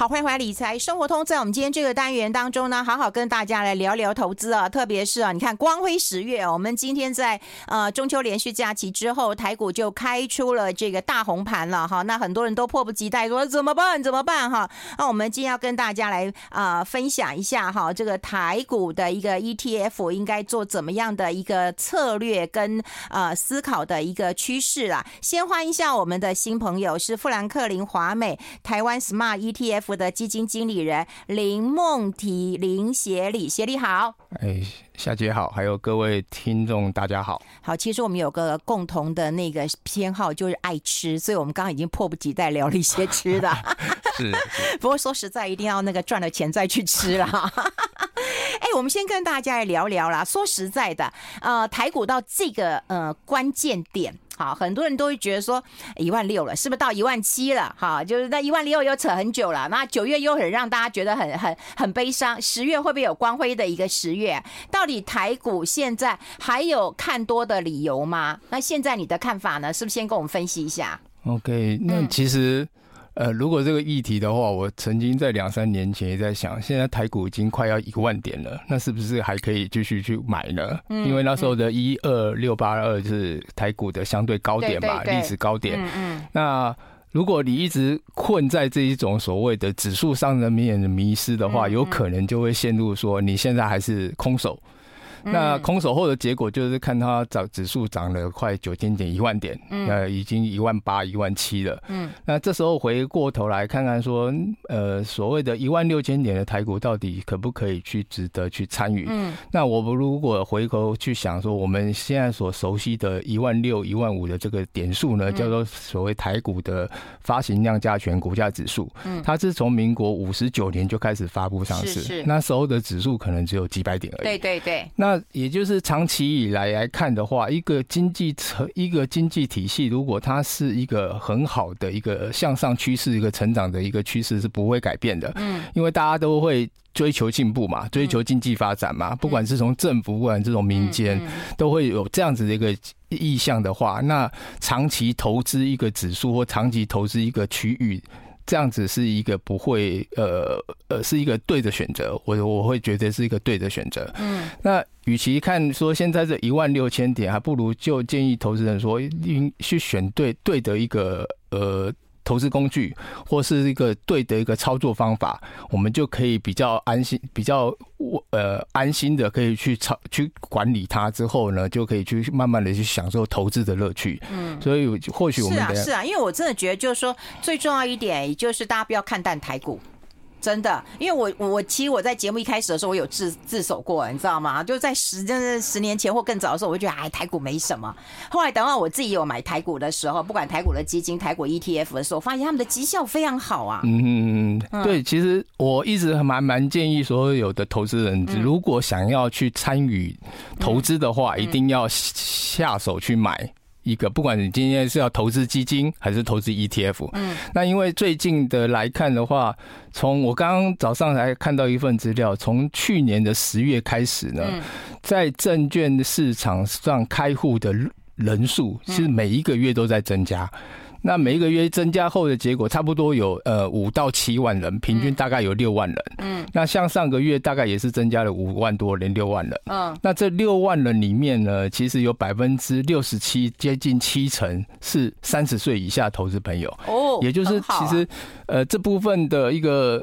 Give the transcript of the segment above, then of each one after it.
好，欢迎回来理财生活通。在我们今天这个单元当中呢，好好跟大家来聊聊投资啊，特别是啊，你看光辉十月，我们今天在呃中秋连续假期之后，台股就开出了这个大红盘了哈。那很多人都迫不及待说怎么办？怎么办？哈，那我们今天要跟大家来啊、呃、分享一下哈，这个台股的一个 ETF 应该做怎么样的一个策略跟呃思考的一个趋势啦。先欢迎一下我们的新朋友，是富兰克林华美台湾 Smart ETF。的基金经理人林梦提林协理，协理好，哎，夏姐好，还有各位听众大家好。好，其实我们有个共同的那个偏好，就是爱吃，所以我们刚刚已经迫不及待聊了一些吃的。是，是，不过说实在，一定要那个赚了钱再去吃了。哎，我们先跟大家来聊聊啦。说实在的，呃，台股到这个呃关键点。好，很多人都会觉得说一万六了，是不是到一万七了？哈，就是那一万六又扯很久了。那九月又很让大家觉得很很很悲伤。十月会不会有光辉的一个十月？到底台股现在还有看多的理由吗？那现在你的看法呢？是不是先跟我们分析一下？OK，那其实。嗯呃，如果这个议题的话，我曾经在两三年前也在想，现在台股已经快要一万点了，那是不是还可以继续去买呢？嗯，因为那时候的一二六八二是台股的相对高点嘛，历史高点。嗯嗯。那如果你一直困在这一种所谓的指数上的面的迷失的话，有可能就会陷入说你现在还是空手。那空手后的结果就是看它涨指数涨了快九千点一万点，呃，已经一万八一万七了。嗯，那这时候回过头来看看说，呃，所谓的一万六千点的台股到底可不可以去值得去参与？嗯，那我们如果回头去想说，我们现在所熟悉的一万六一万五的这个点数呢，叫做所谓台股的发行量加权股价指数。嗯，它是从民国五十九年就开始发布上市，是那时候的指数可能只有几百点而已。对对对，那。那也就是长期以来来看的话，一个经济成一个经济体系，如果它是一个很好的一个向上趋势、一个成长的一个趋势，是不会改变的。嗯，因为大家都会追求进步嘛，追求经济发展嘛，不管是从政府，不管这种民间，都会有这样子的一个意向的话，那长期投资一个指数或长期投资一个区域。这样子是一个不会呃呃是一个对的选择，我我会觉得是一个对的选择。嗯，那与其看说现在这一万六千点，还不如就建议投资人说，应去选对对的一个呃。投资工具或是一个对的一个操作方法，我们就可以比较安心、比较呃安心的可以去操去管理它。之后呢，就可以去慢慢的去享受投资的乐趣。嗯，所以或许我们是啊是啊，因为我真的觉得就是说最重要一点，也就是大家不要看淡台股。真的，因为我我其实我在节目一开始的时候，我有自自首过，你知道吗？就在十真的十年前或更早的时候，我就觉得哎，台股没什么。后来等到我自己有买台股的时候，不管台股的基金、台股 ETF 的时候，我发现他们的绩效非常好啊。嗯嗯，对，其实我一直蛮蛮建议所有的投资人，如果想要去参与投资的话，一定要下手去买。一个，不管你今天是要投资基金还是投资 ETF，嗯，那因为最近的来看的话，从我刚刚早上才看到一份资料，从去年的十月开始呢，在证券市场上开户的人数是每一个月都在增加。那每一个月增加后的结果，差不多有呃五到七万人，平均大概有六万人。嗯，那像上个月大概也是增加了五万多人，六万人。嗯，那这六万人里面呢，其实有百分之六十七，接近七成是三十岁以下投资朋友。哦，也就是其实呃这部分的一个。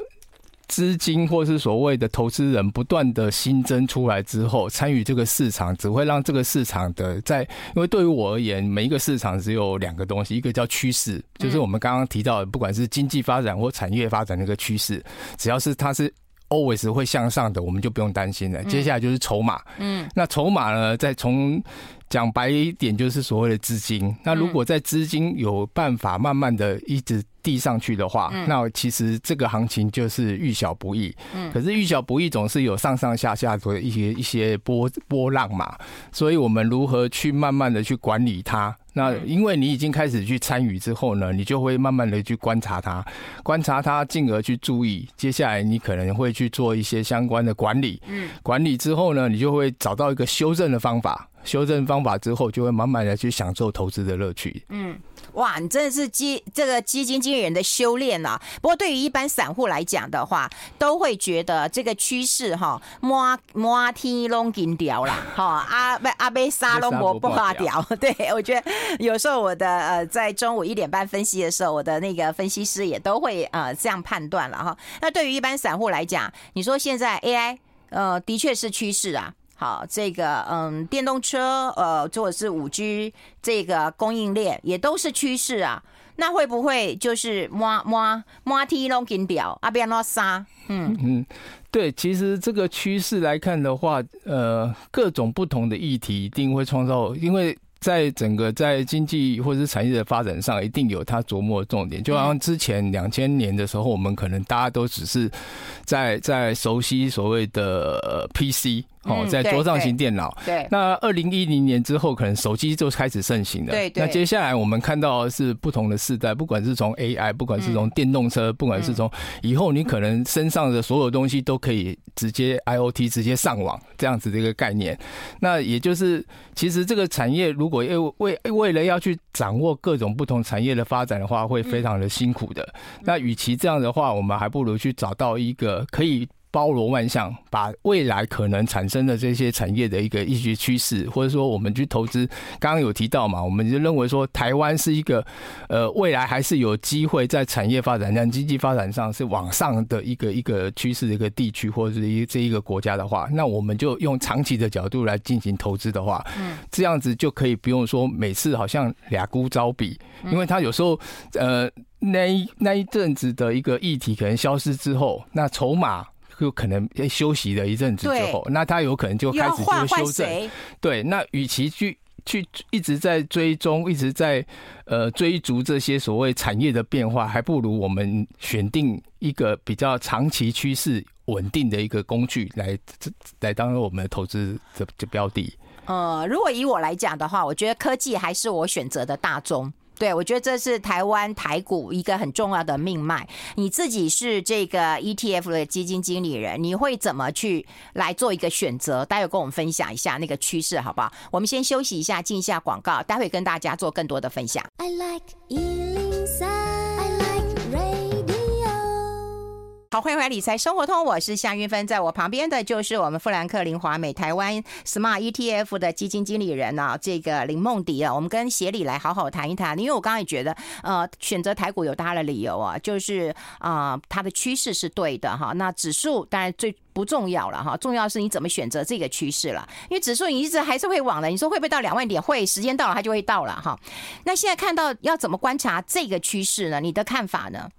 资金或是所谓的投资人不断的新增出来之后，参与这个市场只会让这个市场的在，因为对于我而言，每一个市场只有两个东西，一个叫趋势，就是我们刚刚提到的，不管是经济发展或产业发展那个趋势，只要是它是 always 会向上的，我们就不用担心了。接下来就是筹码，嗯，那筹码呢，再从讲白一点，就是所谓的资金。那如果在资金有办法慢慢的一直递上去的话，那其实这个行情就是遇小不易。嗯，可是遇小不易总是有上上下下的一些一些波波浪嘛，所以我们如何去慢慢的去管理它？那因为你已经开始去参与之后呢，你就会慢慢的去观察它，观察它，进而去注意。接下来你可能会去做一些相关的管理。嗯，管理之后呢，你就会找到一个修正的方法。修正方法之后，就会慢慢的去享受投资的乐趣。嗯，哇，你真的是基这个基金经理人的修炼啊！不过对于一般散户来讲的话，都会觉得这个趋势哈，摸摸天龙金条啦，哈阿贝阿贝沙龙摩不花掉。对，我觉得有时候我的呃，在中午一点半分析的时候，我的那个分析师也都会呃这样判断了哈。那对于一般散户来讲，你说现在 AI 呃的确是趋势啊。好，这个嗯，电动车呃，或者是五 G 这个供应链也都是趋势啊。那会不会就是摸摸摸天龙金表啊？不要那杀。嗯嗯，对，其实这个趋势来看的话，呃，各种不同的议题一定会创造，因为。在整个在经济或者是产业的发展上，一定有它琢磨的重点。就好像之前两千年的时候，我们可能大家都只是在在熟悉所谓的 PC。哦，在桌上型电脑。对。那二零一零年之后，可能手机就开始盛行了。对。那接下来我们看到的是不同的世代，不管是从 AI，不管是从电动车，不管是从以后你可能身上的所有东西都可以直接 IoT 直接上网这样子的一个概念。那也就是，其实这个产业如果要为为了要去掌握各种不同产业的发展的话，会非常的辛苦的。那与其这样的话，我们还不如去找到一个可以。包罗万象，把未来可能产生的这些产业的一个一些趋势，或者说我们去投资，刚刚有提到嘛，我们就认为说台湾是一个呃未来还是有机会在产业发展上、经济发展上是往上的一个一个趋势的一个地区或者是一这一个国家的话，那我们就用长期的角度来进行投资的话，嗯，这样子就可以不用说每次好像俩孤招比，因为他有时候呃那一那一阵子的一个议题可能消失之后，那筹码。就可能休息了一阵子之后，那他有可能就开始就修正。对，那与其去去一直在追踪，一直在呃追逐这些所谓产业的变化，还不如我们选定一个比较长期趋势稳定的一个工具来来当做我们的投资的的标的。呃，如果以我来讲的话，我觉得科技还是我选择的大宗。对，我觉得这是台湾台股一个很重要的命脉。你自己是这个 ETF 的基金经理人，你会怎么去来做一个选择？待会跟我们分享一下那个趋势，好不好？我们先休息一下，进一下广告，待会跟大家做更多的分享。I like 好，欢迎回来理财生活通，我是夏韵芬，在我旁边的就是我们富兰克林华美台湾 Smart ETF 的基金经理人啊，这个林梦迪啊，我们跟协理来好好谈一谈，因为我刚才也觉得，呃，选择台股有他的理由啊，就是啊、它的趋势是对的哈，那指数当然最不重要了哈，重要是你怎么选择这个趋势了，因为指数你一直还是会往的，你说会不会到两万点？会，时间到了它就会到了哈。那现在看到要怎么观察这个趋势呢？你的看法呢？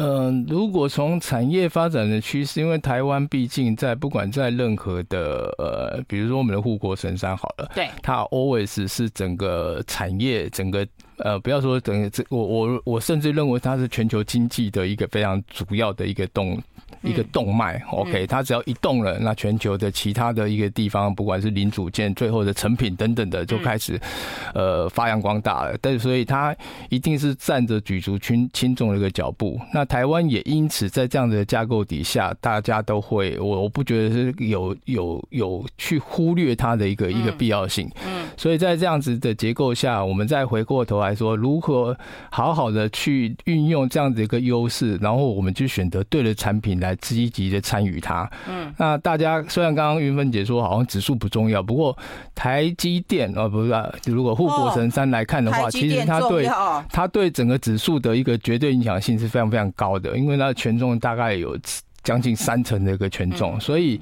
嗯，如果从产业发展的趋势，因为台湾毕竟在不管在任何的呃，比如说我们的护国神山好了，对，它 always 是整个产业整个呃，不要说整个这我我我甚至认为它是全球经济的一个非常主要的一个动。一个动脉，OK，它只要一动了，那全球的其他的一个地方，不管是零组件、最后的成品等等的，就开始呃发扬光大了。但是，所以它一定是站着举足轻轻重的一个脚步。那台湾也因此在这样的架构底下，大家都会，我我不觉得是有有有去忽略它的一个一个必要性。嗯，所以在这样子的结构下，我们再回过头来说，如何好好的去运用这样子一个优势，然后我们去选择对的产品来。来积极的参与它。嗯，那大家虽然刚刚云芬姐说好像指数不重要，不过台积电啊，不是，啊如果护国神山来看的话，其实它对它对整个指数的一个绝对影响性是非常非常高的，因为它的权重大概有将近三成的一个权重，所以。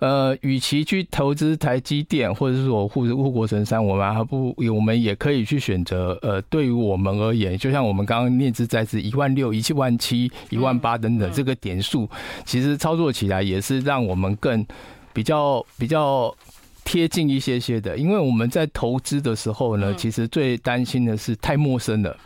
呃，与其去投资台积电，或者是说护护国神山，我们还不，我们也可以去选择。呃，对于我们而言，就像我们刚刚念之在兹一万六、一万七、一万八等等，这个点数，其实操作起来也是让我们更比较比较贴近一些些的。因为我们在投资的时候呢，其实最担心的是太陌生了。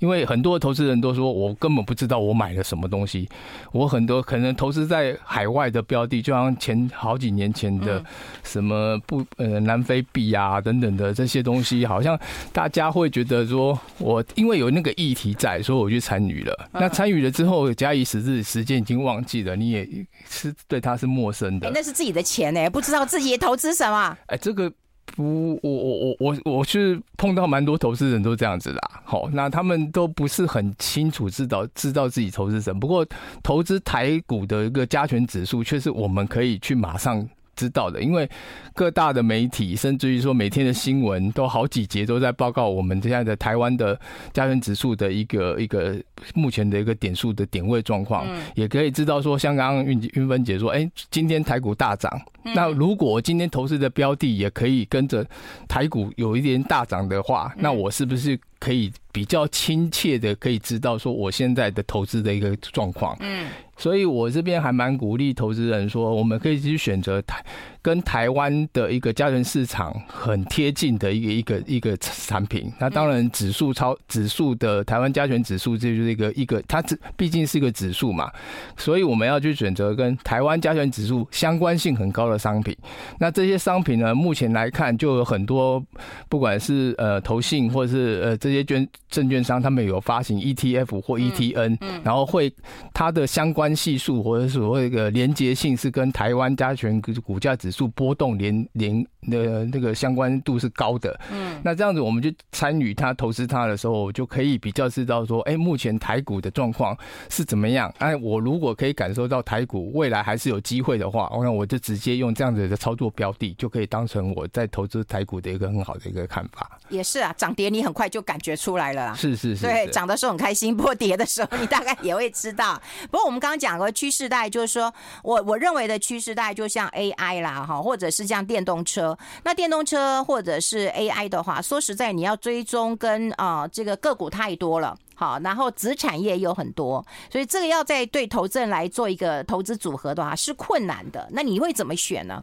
因为很多投资人都说，我根本不知道我买了什么东西。我很多可能投资在海外的标的，就像前好几年前的什么不呃南非币啊等等的这些东西，好像大家会觉得说，我因为有那个议题在，所以我去参与了。那参与了之后，假以时日，时间已经忘记了，你也是对它是陌生的。那是自己的钱呢，不知道自己投资什么。哎，这个。不，我我我我我是碰到蛮多投资人都这样子的。好，那他们都不是很清楚知道知道自己投资什么。不过投资台股的一个加权指数，却是我们可以去马上知道的，因为各大的媒体，甚至于说每天的新闻，都好几节都在报告我们现在的台湾的加权指数的一个一个目前的一个点数的点位状况，也可以知道说，像刚刚运运芬姐说，哎，今天台股大涨，那如果今天投资的标的也可以跟着台股有一点大涨的话，那我是不是可以比较亲切的可以知道说我现在的投资的一个状况？嗯。所以，我这边还蛮鼓励投资人说，我们可以去选择台跟台湾的一个加权市场很贴近的一个一个一个产品。那当然，指数超指数的台湾加权指数，这就是一个一个，它这毕竟是一个指数嘛。所以，我们要去选择跟台湾加权指数相关性很高的商品。那这些商品呢，目前来看就有很多，不管是呃投信或者是呃这些券证券商，他们有发行 ETF 或 ETN，然后会它的相关。系数或者所谓的连结性是跟台湾加权股价指数波动连连的那个相关度是高的，嗯，那这样子我们就参与它投资它的时候，就可以比较知道说，哎，目前台股的状况是怎么样？哎，我如果可以感受到台股未来还是有机会的话，那我就直接用这样子的操作标的，就可以当成我在投资台股的一个很好的一个看法。也是啊，涨跌你很快就感觉出来了，是是是，对，涨的时候很开心，破跌的时候你大概也会知道。不过我们刚刚讲。讲个趋势带，就是说我我认为的趋势带，就像 AI 啦，哈，或者是像电动车。那电动车或者是 AI 的话，说实在，你要追踪跟啊、这个个股太多了，好，然后子产业有很多，所以这个要在对投资人来做一个投资组合的话是困难的。那你会怎么选呢？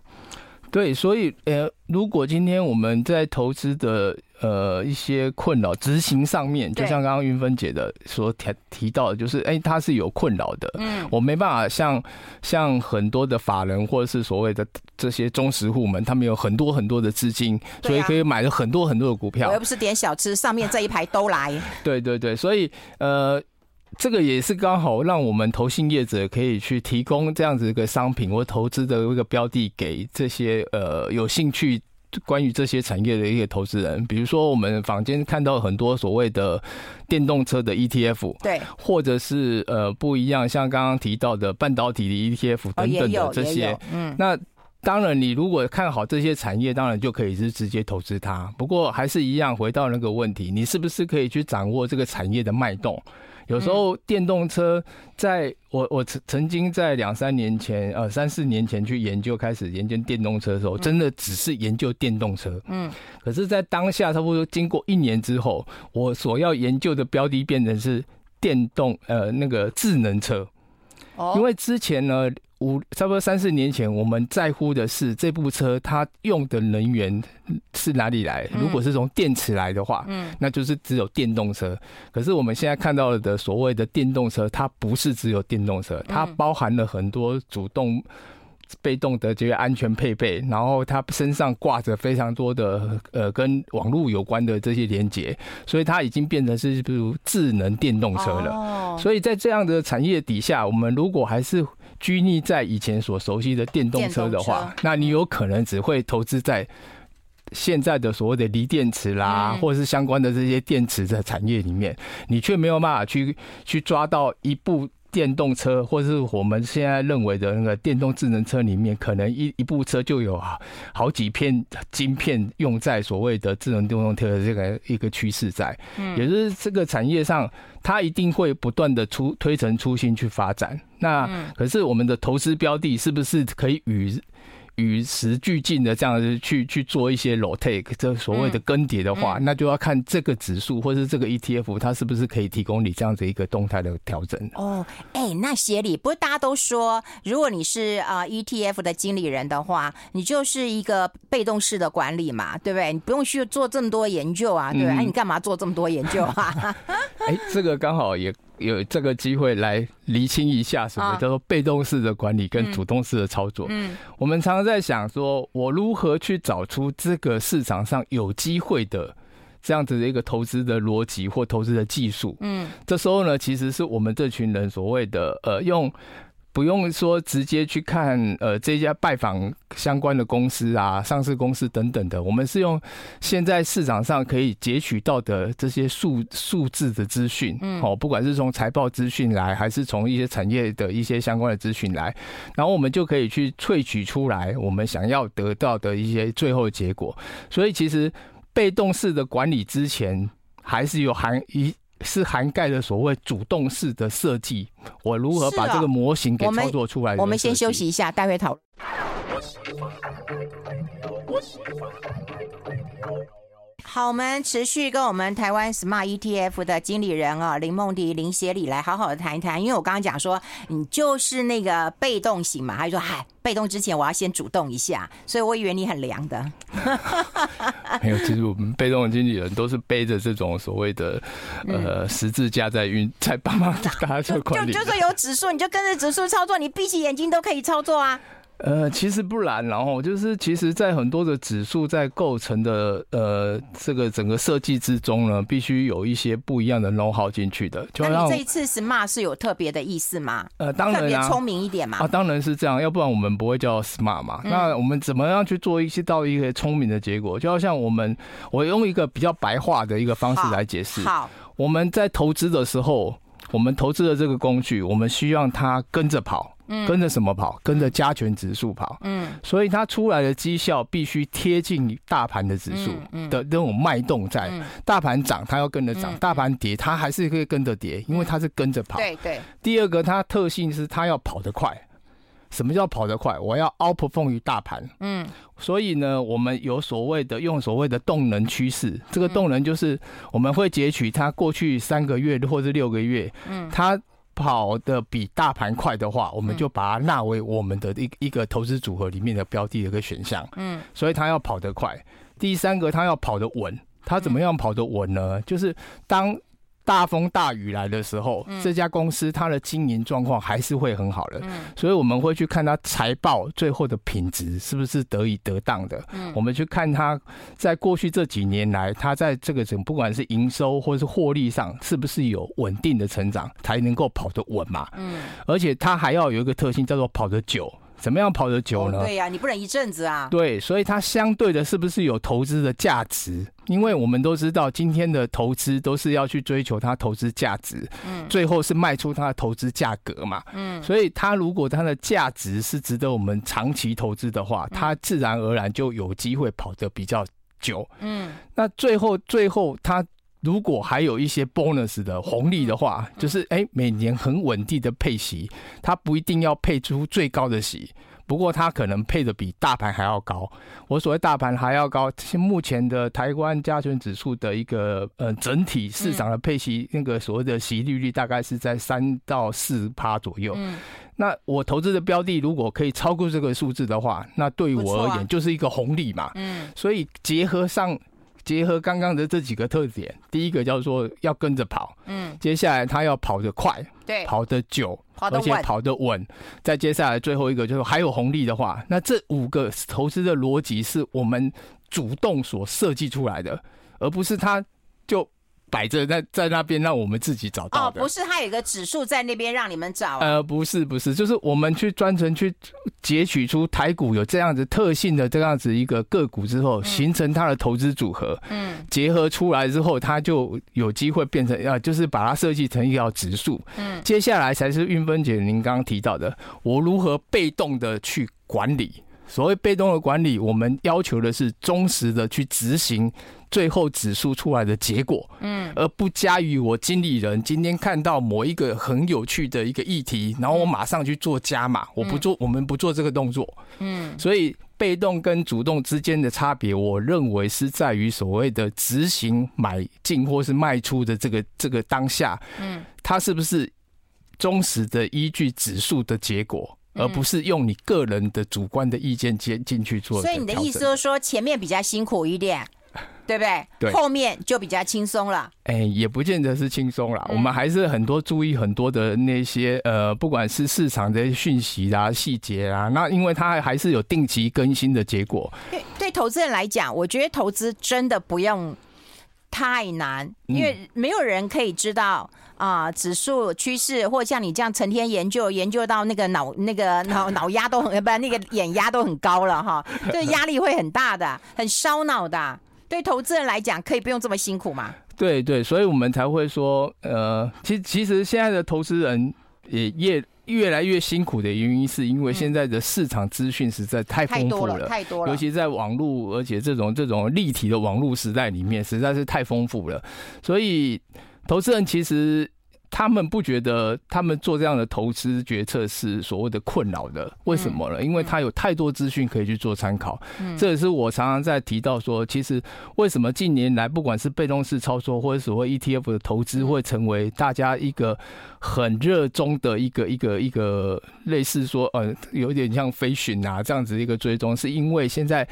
对，所以呃，如果今天我们在投资的。呃，一些困扰执行上面，就像刚刚云芬姐的所提提到的，就是哎，它是有困扰的。嗯，我没办法像像很多的法人或者是所谓的这些中实户们，他们有很多很多的资金，所以可以买了很多很多的股票。我又不是点小吃，上面这一排都来。对对对，所以呃，这个也是刚好让我们投信业者可以去提供这样子一个商品或投资的一个标的给这些呃有兴趣。关于这些产业的一些投资人，比如说我们坊间看到很多所谓的电动车的 ETF，对，或者是呃不一样，像刚刚提到的半导体的 ETF 等等的这些，嗯，那当然你如果看好这些产业，当然就可以是直接投资它。不过还是一样，回到那个问题，你是不是可以去掌握这个产业的脉动？有时候电动车，在我我曾曾经在两三年前，呃三四年前去研究，开始研究电动车的时候，真的只是研究电动车。嗯。可是，在当下差不多经过一年之后，我所要研究的标的变成是电动呃那个智能车。哦。因为之前呢。五差不多三四年前，我们在乎的是这部车它用的能源是哪里来？如果是从电池来的话，嗯，那就是只有电动车。可是我们现在看到的所谓的电动车，它不是只有电动车，它包含了很多主动、被动的这些安全配备，然后它身上挂着非常多的呃跟网络有关的这些连接，所以它已经变成是比如智能电动车了。所以在这样的产业底下，我们如果还是拘泥在以前所熟悉的电动车的话，那你有可能只会投资在现在的所谓的锂电池啦，或者是相关的这些电池的产业里面，你却没有办法去去抓到一部电动车，或者是我们现在认为的那个电动智能车里面，可能一一部车就有好几片晶片用在所谓的智能电动车的这个一个趋势在，嗯。也就是这个产业上。它一定会不断的出推陈出新去发展，那可是我们的投资标的是不是可以与与时俱进的这样子去去做一些 rotate 这所谓的更迭的话，那就要看这个指数或是这个 ETF 它是不是可以提供你这样子一个动态的调整。哦，哎，那协理，不是大家都说，如果你是啊 ETF 的经理人的话，你就是一个被动式的管理嘛，对不对？你不用去做这么多研究啊，对不对？哎，你干嘛做这么多研究啊？哎，这个刚好也有这个机会来厘清一下什么叫做被动式的管理跟主动式的操作。嗯，我们常常在想说，我如何去找出这个市场上有机会的这样子的一个投资的逻辑或投资的技术。嗯，这时候呢，其实是我们这群人所谓的呃用不用说直接去看呃这家拜访相关的公司啊、上市公司等等的，我们是用现在市场上可以截取到的这些数数字的资讯，嗯，哦，不管是从财报资讯来，还是从一些产业的一些相关的资讯来，然后我们就可以去萃取出来我们想要得到的一些最后的结果。所以其实被动式的管理之前，还是有含一。是涵盖了所谓主动式的设计，我如何把这个模型给操作出来？我们先休息一下，待会讨论。好，我们持续跟我们台湾 Smart ETF 的经理人啊林梦迪林协理来好好的谈一谈，因为我刚刚讲说你就是那个被动型嘛，他就说嗨，被动之前我要先主动一下，所以我以为你很凉的。没有，其实我们被动的经理人都是背着这种所谓的呃十字架在运，在帮忙大家做管理。就就说有指数，你就跟着指数操作，你闭起眼睛都可以操作啊。呃，其实不然，然后就是，其实，在很多的指数在构成的呃这个整个设计之中呢，必须有一些不一样的 know-how 进去的。就那你这一次 smart 是有特别的意思吗？呃，当然啊，特别聪明一点嘛。啊，当然是这样，要不然我们不会叫 smart 嘛。嗯、那我们怎么样去做一些到一个聪明的结果？就好像我们，我用一个比较白话的一个方式来解释。好，我们在投资的时候，我们投资的这个工具，我们需要它跟着跑。跟着什么跑？跟着加权指数跑。嗯，所以它出来的绩效必须贴近大盘的指数的那种脉动在。大盘涨，它要跟着涨；大盘跌，它还是可以跟着跌，因为它是跟着跑。对对。第二个，它特性是它要跑得快。什么叫跑得快？我要 outperform 于大盘。嗯。所以呢，我们有所谓的用所谓的动能趋势。这个动能就是我们会截取它过去三个月或者六个月。嗯。它。跑得比大盘快的话，我们就把它纳为我们的一一个投资组合里面的标的的一个选项。嗯，所以它要跑得快。第三个，它要跑得稳。它怎么样跑得稳呢？就是当。大风大雨来的时候，这家公司它的经营状况还是会很好的，所以我们会去看它财报最后的品质是不是得以得当的。我们去看它在过去这几年来，它在这个整不管是营收或是获利上，是不是有稳定的成长，才能够跑得稳嘛。嗯而且它还要有一个特性，叫做跑得久。怎么样跑得久呢？对呀，你不能一阵子啊。对，所以它相对的是不是有投资的价值？因为我们都知道，今天的投资都是要去追求它投资价值，嗯，最后是卖出它的投资价格嘛，嗯，所以它如果它的价值是值得我们长期投资的话，它自然而然就有机会跑得比较久，嗯，那最后最后它。如果还有一些 bonus 的红利的话，就是哎，每年很稳定的配息，它不一定要配出最高的息，不过它可能配的比大盘还要高。我所谓大盘还要高，目前的台湾加权指数的一个呃整体市场的配息，那个所谓的息利率大概是在三到四趴左右。那我投资的标的如果可以超过这个数字的话，那对于我而言就是一个红利嘛。嗯，所以结合上。结合刚刚的这几个特点，第一个叫做要跟着跑，嗯，接下来他要跑得快，对，跑得久，而且跑得稳，再接下来最后一个就是还有红利的话，那这五个投资的逻辑是我们主动所设计出来的，而不是他就。摆着在在那边，让我们自己找到的。哦，不是，它有一个指数在那边让你们找。呃，不是，不是，就是我们去专程去截取出台股有这样子特性的这样子一个个股之后，形成它的投资组合。嗯。结合出来之后，它就有机会变成要，就是把它设计成一条指数。嗯。接下来才是运分姐您刚刚提到的，我如何被动的去管理。所谓被动的管理，我们要求的是忠实的去执行最后指数出来的结果，嗯，而不加于我经理人今天看到某一个很有趣的一个议题，然后我马上去做加码，我不做，我们不做这个动作，嗯，所以被动跟主动之间的差别，我认为是在于所谓的执行买进或是卖出的这个这个当下，嗯，它是不是忠实的依据指数的结果？而不是用你个人的主观的意见接进去做。所以你的意思就是说，前面比较辛苦一点，对不对？对。后面就比较轻松了。哎，也不见得是轻松了。我们还是很多注意很多的那些呃，不管是市场的讯息啦、细节啦，那因为它还是有定期更新的结果。对，对投资人来讲，我觉得投资真的不用太难，因为没有人可以知道。啊指数趋势，或者像你这样成天研究，研究到那个脑那个脑脑压都很不，那个眼压都很高了哈，这压力会很大的，很烧脑的。对投资人来讲，可以不用这么辛苦吗？对对，所以我们才会说，呃，其其实现在的投资人也越越来越辛苦的原因，是因为现在的市场资讯实在太丰富了，太多了，尤其在网络，而且这种这种立体的网络时代里面，实在是太丰富了，所以投资人其实。他们不觉得他们做这样的投资决策是所谓的困扰的，为什么呢？因为他有太多资讯可以去做参考。这也是我常常在提到说，其实为什么近年来不管是被动式操作或者所谓 ETF 的投资，会成为大家一个很热衷的一个一个一个类似说呃有点像飞寻啊这样子一个追踪，是因为现在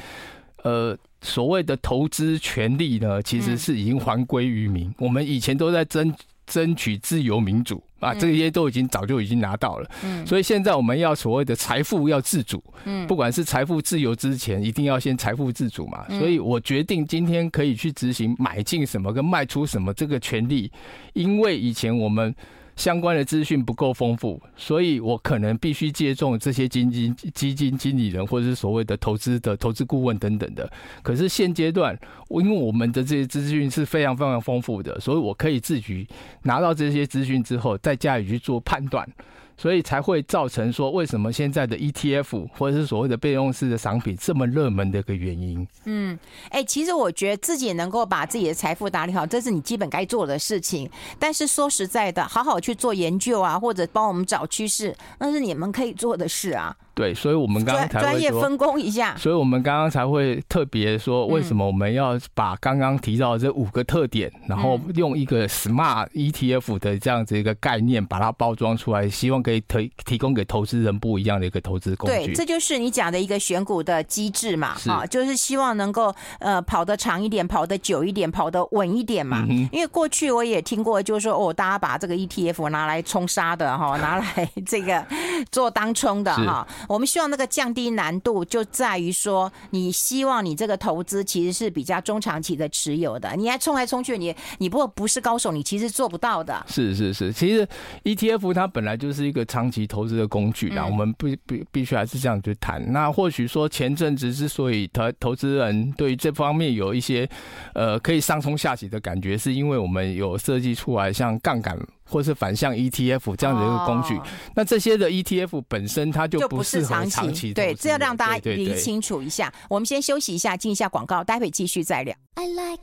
呃所谓的投资权利呢，其实是已经还归于民。我们以前都在争。争取自由民主啊，这些都已经早就已经拿到了。嗯，所以现在我们要所谓的财富要自主。嗯，不管是财富自由之前，一定要先财富自主嘛。所以我决定今天可以去执行买进什么跟卖出什么这个权利，因为以前我们。相关的资讯不够丰富，所以我可能必须借重这些基金基金经理人或者是所谓的投资的投资顾问等等的。可是现阶段，因为我们的这些资讯是非常非常丰富的，所以我可以自己拿到这些资讯之后，在家里去做判断。所以才会造成说，为什么现在的 ETF 或者是所谓的被动式的商品这么热门的一个原因。嗯，哎，其实我觉得自己能够把自己的财富打理好，这是你基本该做的事情。但是说实在的，好好去做研究啊，或者帮我们找趋势，那是你们可以做的事啊。对，所以我们刚刚才会专业分工一下。所以我们刚刚才会特别说，为什么我们要把刚刚提到的这五个特点，然后用一个 Smart ETF 的这样子一个概念把它包装出来，希望可以提提供给投资人不一样的一个投资工具。对，这就是你讲的一个选股的机制嘛，啊，就是希望能够呃跑得长一点，跑得久一点，跑得稳一点嘛。因为过去我也听过，就是说哦，大家把这个 ETF 拿来冲杀的哈，拿来这个做当冲的哈。我们希望那个降低难度，就在于说，你希望你这个投资其实是比较中长期的持有的。你还冲来冲去，你你不不是高手，你其实做不到的。是是是，其实 ETF 它本来就是一个长期投资的工具啦，嗯、我们必必必须还是这样去谈。那或许说前阵子之所以投投资人对于这方面有一些呃可以上冲下洗的感觉，是因为我们有设计出来像杠杆。或是反向 ETF 这样的一个工具，哦、那这些的 ETF 本身它就不适合长期，对，这要让大家理清楚一下。我们先休息一下，进一下广告，待会继续再聊。I like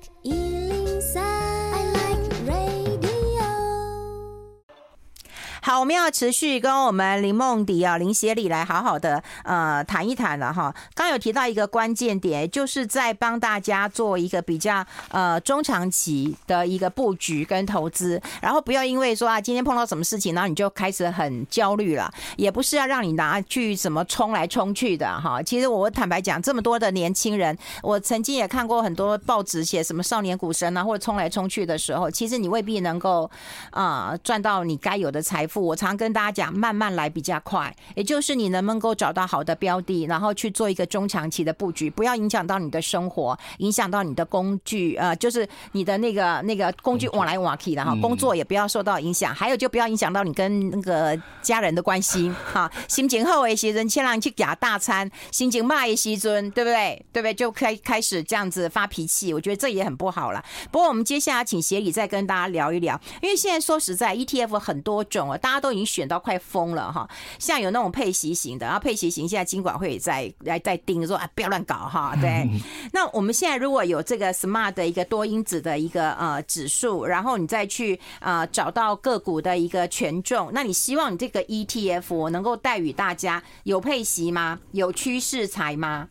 好，我们要持续跟我们林梦迪啊林协理来好好的呃谈一谈了哈。刚有提到一个关键点，就是在帮大家做一个比较呃中长期的一个布局跟投资，然后不要因为说啊今天碰到什么事情，然后你就开始很焦虑了，也不是要让你拿去什么冲来冲去的哈。其实我坦白讲，这么多的年轻人，我曾经也看过很多报纸写什么少年股神啊，或者冲来冲去的时候，其实你未必能够啊赚到你该有的财富。我常跟大家讲，慢慢来比较快，也就是你能不能够找到好的标的，然后去做一个中长期的布局，不要影响到你的生活，影响到你的工具，呃，就是你的那个那个工具往来往去，然后工作也不要受到影响，还有就不要影响到你跟那个家人的关系，哈，心情好的时阵，千万去给他大餐；心情骂的时阵，对不对？对不对？就开开始这样子发脾气，我觉得这也很不好了。不过我们接下来请协理再跟大家聊一聊，因为现在说实在，ETF 很多种啊。大家都已经选到快疯了哈，像有那种配息型的，然后配息型现在金管会也在来在盯说啊，不要乱搞哈。对，那我们现在如果有这个 smart 的一个多因子的一个呃指数，然后你再去呃找到个股的一个权重，那你希望你这个 ETF 能够带予大家有配息吗？有趋势财吗？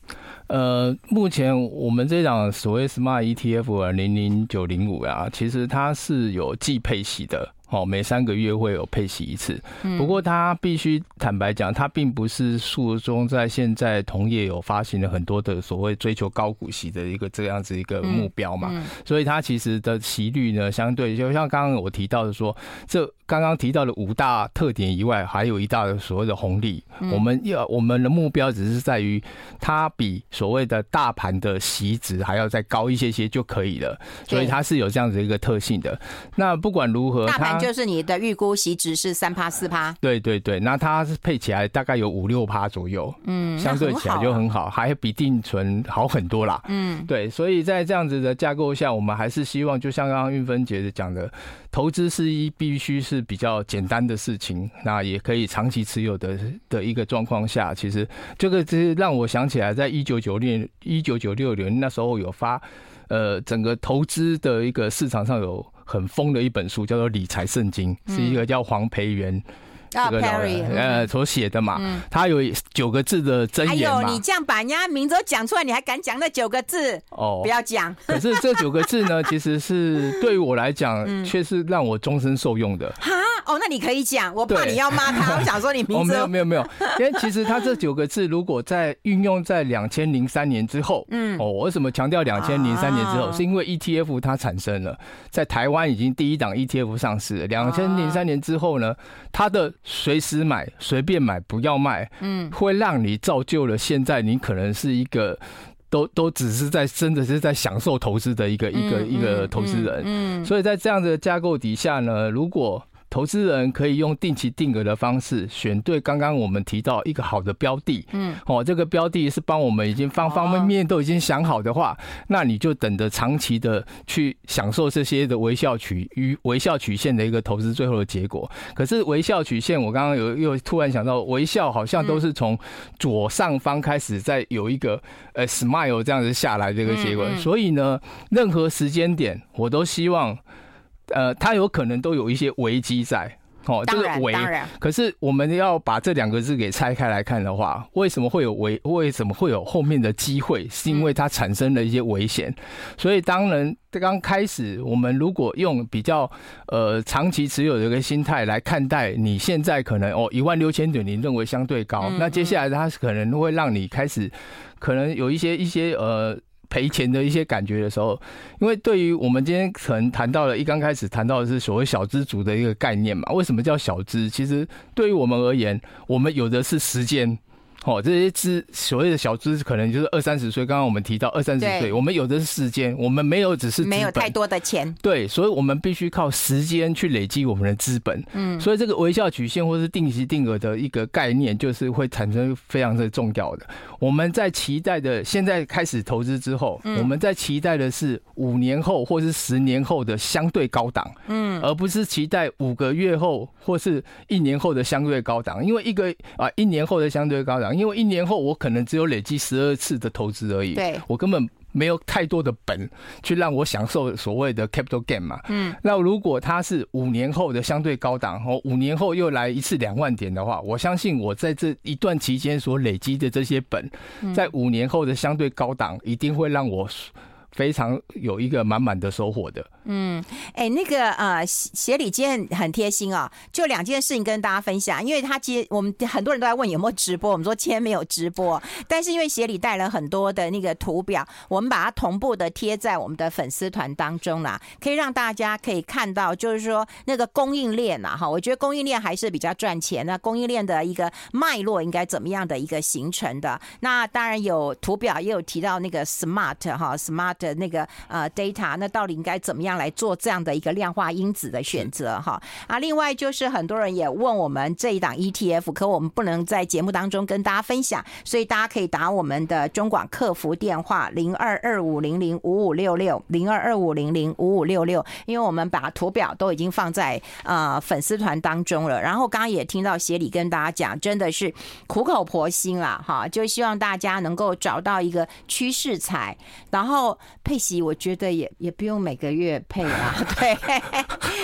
呃，目前我们这档所谓 smart ETF 零零九零五啊，其实它是有季配息的。哦，每三个月会有配息一次，不过他必须坦白讲，他并不是数中在现在同业有发行了很多的所谓追求高股息的一个这样子一个目标嘛，所以它其实的息率呢，相对就像刚刚我提到的说，这刚刚提到的五大特点以外，还有一大的所谓的红利，我们要我们的目标只是在于它比所谓的大盘的息值还要再高一些些就可以了，所以它是有这样子一个特性的。那不管如何，它就是你的预估息值是三趴四趴。对对对，那它是配起来大概有五六趴左右，嗯，相对起来就很好，还比定存好很多啦。嗯，对，所以在这样子的架构下，我们还是希望，就像刚刚运芬姐讲的，投资是一必须是比较简单的事情，那也可以长期持有的的一个状况下，其实这个是让我想起来，在一九九六一九九六年那时候有发。呃，整个投资的一个市场上有很疯的一本书，叫做《理财圣经》，是一个叫黄培元。这个老人呃所写的嘛，他有九个字的真言嘛。哎呦，你这样把人家名字都讲出来，你还敢讲那九个字？哦，不要讲。可是这九个字呢，其实是对于我来讲，却是让我终身受用的。哈，哦，那你可以讲，我怕你要骂他，我想说你名字。哦，没有没有没有，因为其实他这九个字如果在运用在两千零三年之后，嗯，哦，为什么强调两千零三年之后？是因为 ETF 它产生了，在台湾已经第一档 ETF 上市。两千零三年之后呢，它的随时买，随便买，不要卖，嗯，会让你造就了现在你可能是一个都都只是在真的是在享受投资的一个一个一个投资人，嗯，所以在这样的架构底下呢，如果投资人可以用定期定额的方式选对刚刚我们提到一个好的标的，嗯，哦，这个标的是帮我们已经方方面面都已经想好的话，那你就等着长期的去享受这些的微笑曲与微笑曲线的一个投资最后的结果。可是微笑曲线，我刚刚有又突然想到，微笑好像都是从左上方开始，在有一个呃 smile 这样子下来这个结果。所以呢，任何时间点，我都希望。呃，它有可能都有一些危机在，哦，这个危，可是我们要把这两个字给拆开来看的话，为什么会有危？为什么会有后面的机会？是因为它产生了一些危险。所以当然刚开始，我们如果用比较呃长期持有的一个心态来看待，你现在可能哦一万六千点，你认为相对高，那接下来它可能会让你开始可能有一些一些呃。赔钱的一些感觉的时候，因为对于我们今天可能谈到了，一刚开始谈到的是所谓小资族的一个概念嘛。为什么叫小资？其实对于我们而言，我们有的是时间。哦，这些资所谓的小资，可能就是二三十岁。刚刚我们提到二三十岁，我们有的是时间，我们没有只是没有太多的钱。对，所以我们必须靠时间去累积我们的资本。嗯，所以这个微笑曲线或是定期定额的一个概念，就是会产生非常的重要的。我们在期待的现在开始投资之后，我们在期待的是五年后或是十年后的相对高档，嗯，而不是期待五个月后或是一年后的相对高档，因为一个啊一年后的相对高档。因为一年后我可能只有累积十二次的投资而已，对，我根本没有太多的本去让我享受所谓的 capital gain 嘛。嗯，那如果它是五年后的相对高档，哦，五年后又来一次两万点的话，我相信我在这一段期间所累积的这些本，在五年后的相对高档一定会让我非常有一个满满的收获的。嗯，哎、那个呃，协理今天很贴心、哦，就两件事情跟大家分享。因为他接我们很多人都在问有没有直播，我们说今天没有直播，但是因为协理带了很多的那个图表，我们把它同步的贴在我们的粉丝团当中啦，可以让大家可以看到，就是说那个供应链呐，哈，我觉得供应链还是比较赚钱。那供应链的一个脉络应该怎么样的一个形成的？那当然有图表，也有提到那个 smart 哈，smart 那个呃 data，那到底应该怎么样？来做这样的一个量化因子的选择哈啊，另外就是很多人也问我们这一档 ETF，可我们不能在节目当中跟大家分享，所以大家可以打我们的中广客服电话零二二五零零五五六六零二二五零零五五六六，因为我们把图表都已经放在呃粉丝团当中了。然后刚刚也听到协理跟大家讲，真的是苦口婆心啦哈，就希望大家能够找到一个趋势财，然后配息，我觉得也也不用每个月。配啊，对，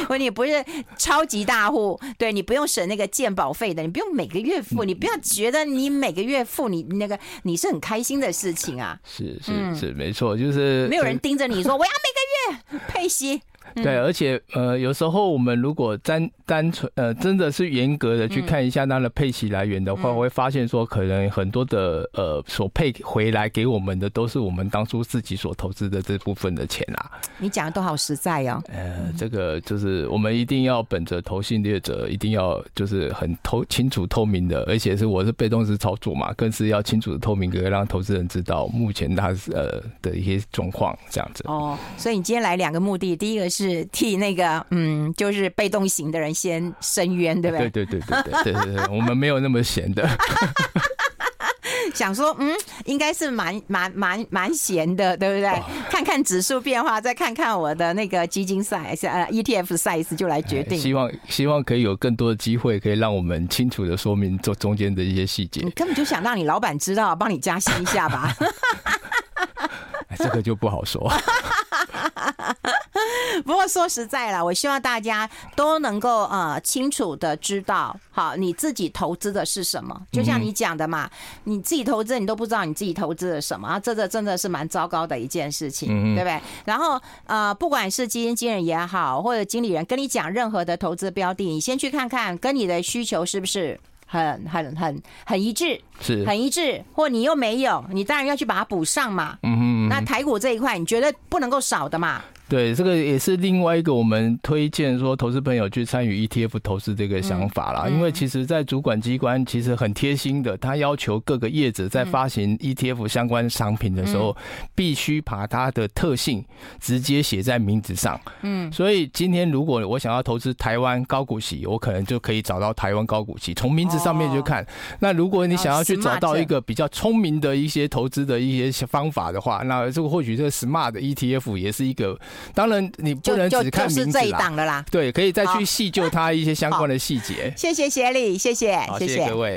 我你不是超级大户，对你不用省那个鉴保费的，你不用每个月付，你不要觉得你每个月付你那个你是很开心的事情啊。是是是，没错，就是没有人盯着你说 我要每个月配息。对，而且呃，有时候我们如果单单纯呃，真的是严格的去看一下它的配息来源的话，我会发现说，可能很多的呃，所配回来给我们的都是我们当初自己所投资的这部分的钱啦。你讲的都好实在哦。呃，这个就是我们一定要本着投信业者，一定要就是很透清楚透明的，而且是我是被动式操作嘛，更是要清楚的透明，可以让投资人知道目前他呃的一些状况这样子。哦，所以你今天来两个目的，第一个是。是替那个嗯，就是被动型的人先伸冤，对不对？对对对对对对对，我们没有那么闲的。想说，嗯，应该是蛮蛮蛮蛮闲的，对不对？看看指数变化，再看看我的那个基金 size 呃 ETF size 就来决定。希望希望可以有更多的机会，可以让我们清楚的说明中中间的一些细节。你根本就想让你老板知道，帮你加薪一下吧。这个就不好说。不过说实在了，我希望大家都能够呃清楚的知道，好，你自己投资的是什么。就像你讲的嘛，你自己投资你都不知道你自己投资了什么啊，这个真的是蛮糟糕的一件事情，对不对？然后呃，不管是基金经理也好，或者经理人跟你讲任何的投资标的，你先去看看跟你的需求是不是很很很很一致，是很一致，或你又没有，你当然要去把它补上嘛。嗯哼，那台股这一块，你觉得不能够少的嘛？对，这个也是另外一个我们推荐说投资朋友去参与 ETF 投资这个想法啦。因为其实，在主管机关其实很贴心的，他要求各个业者在发行 ETF 相关商品的时候，必须把它的特性直接写在名字上。嗯，所以今天如果我想要投资台湾高股息，我可能就可以找到台湾高股息，从名字上面就看。那如果你想要去找到一个比较聪明的一些投资的一些方法的话，那这个或许这个 Smart ETF 也是一个。当然，你不能只看名字啦。对，可以再去细究它一些相关的细节。谢谢协理，谢谢，谢谢各位。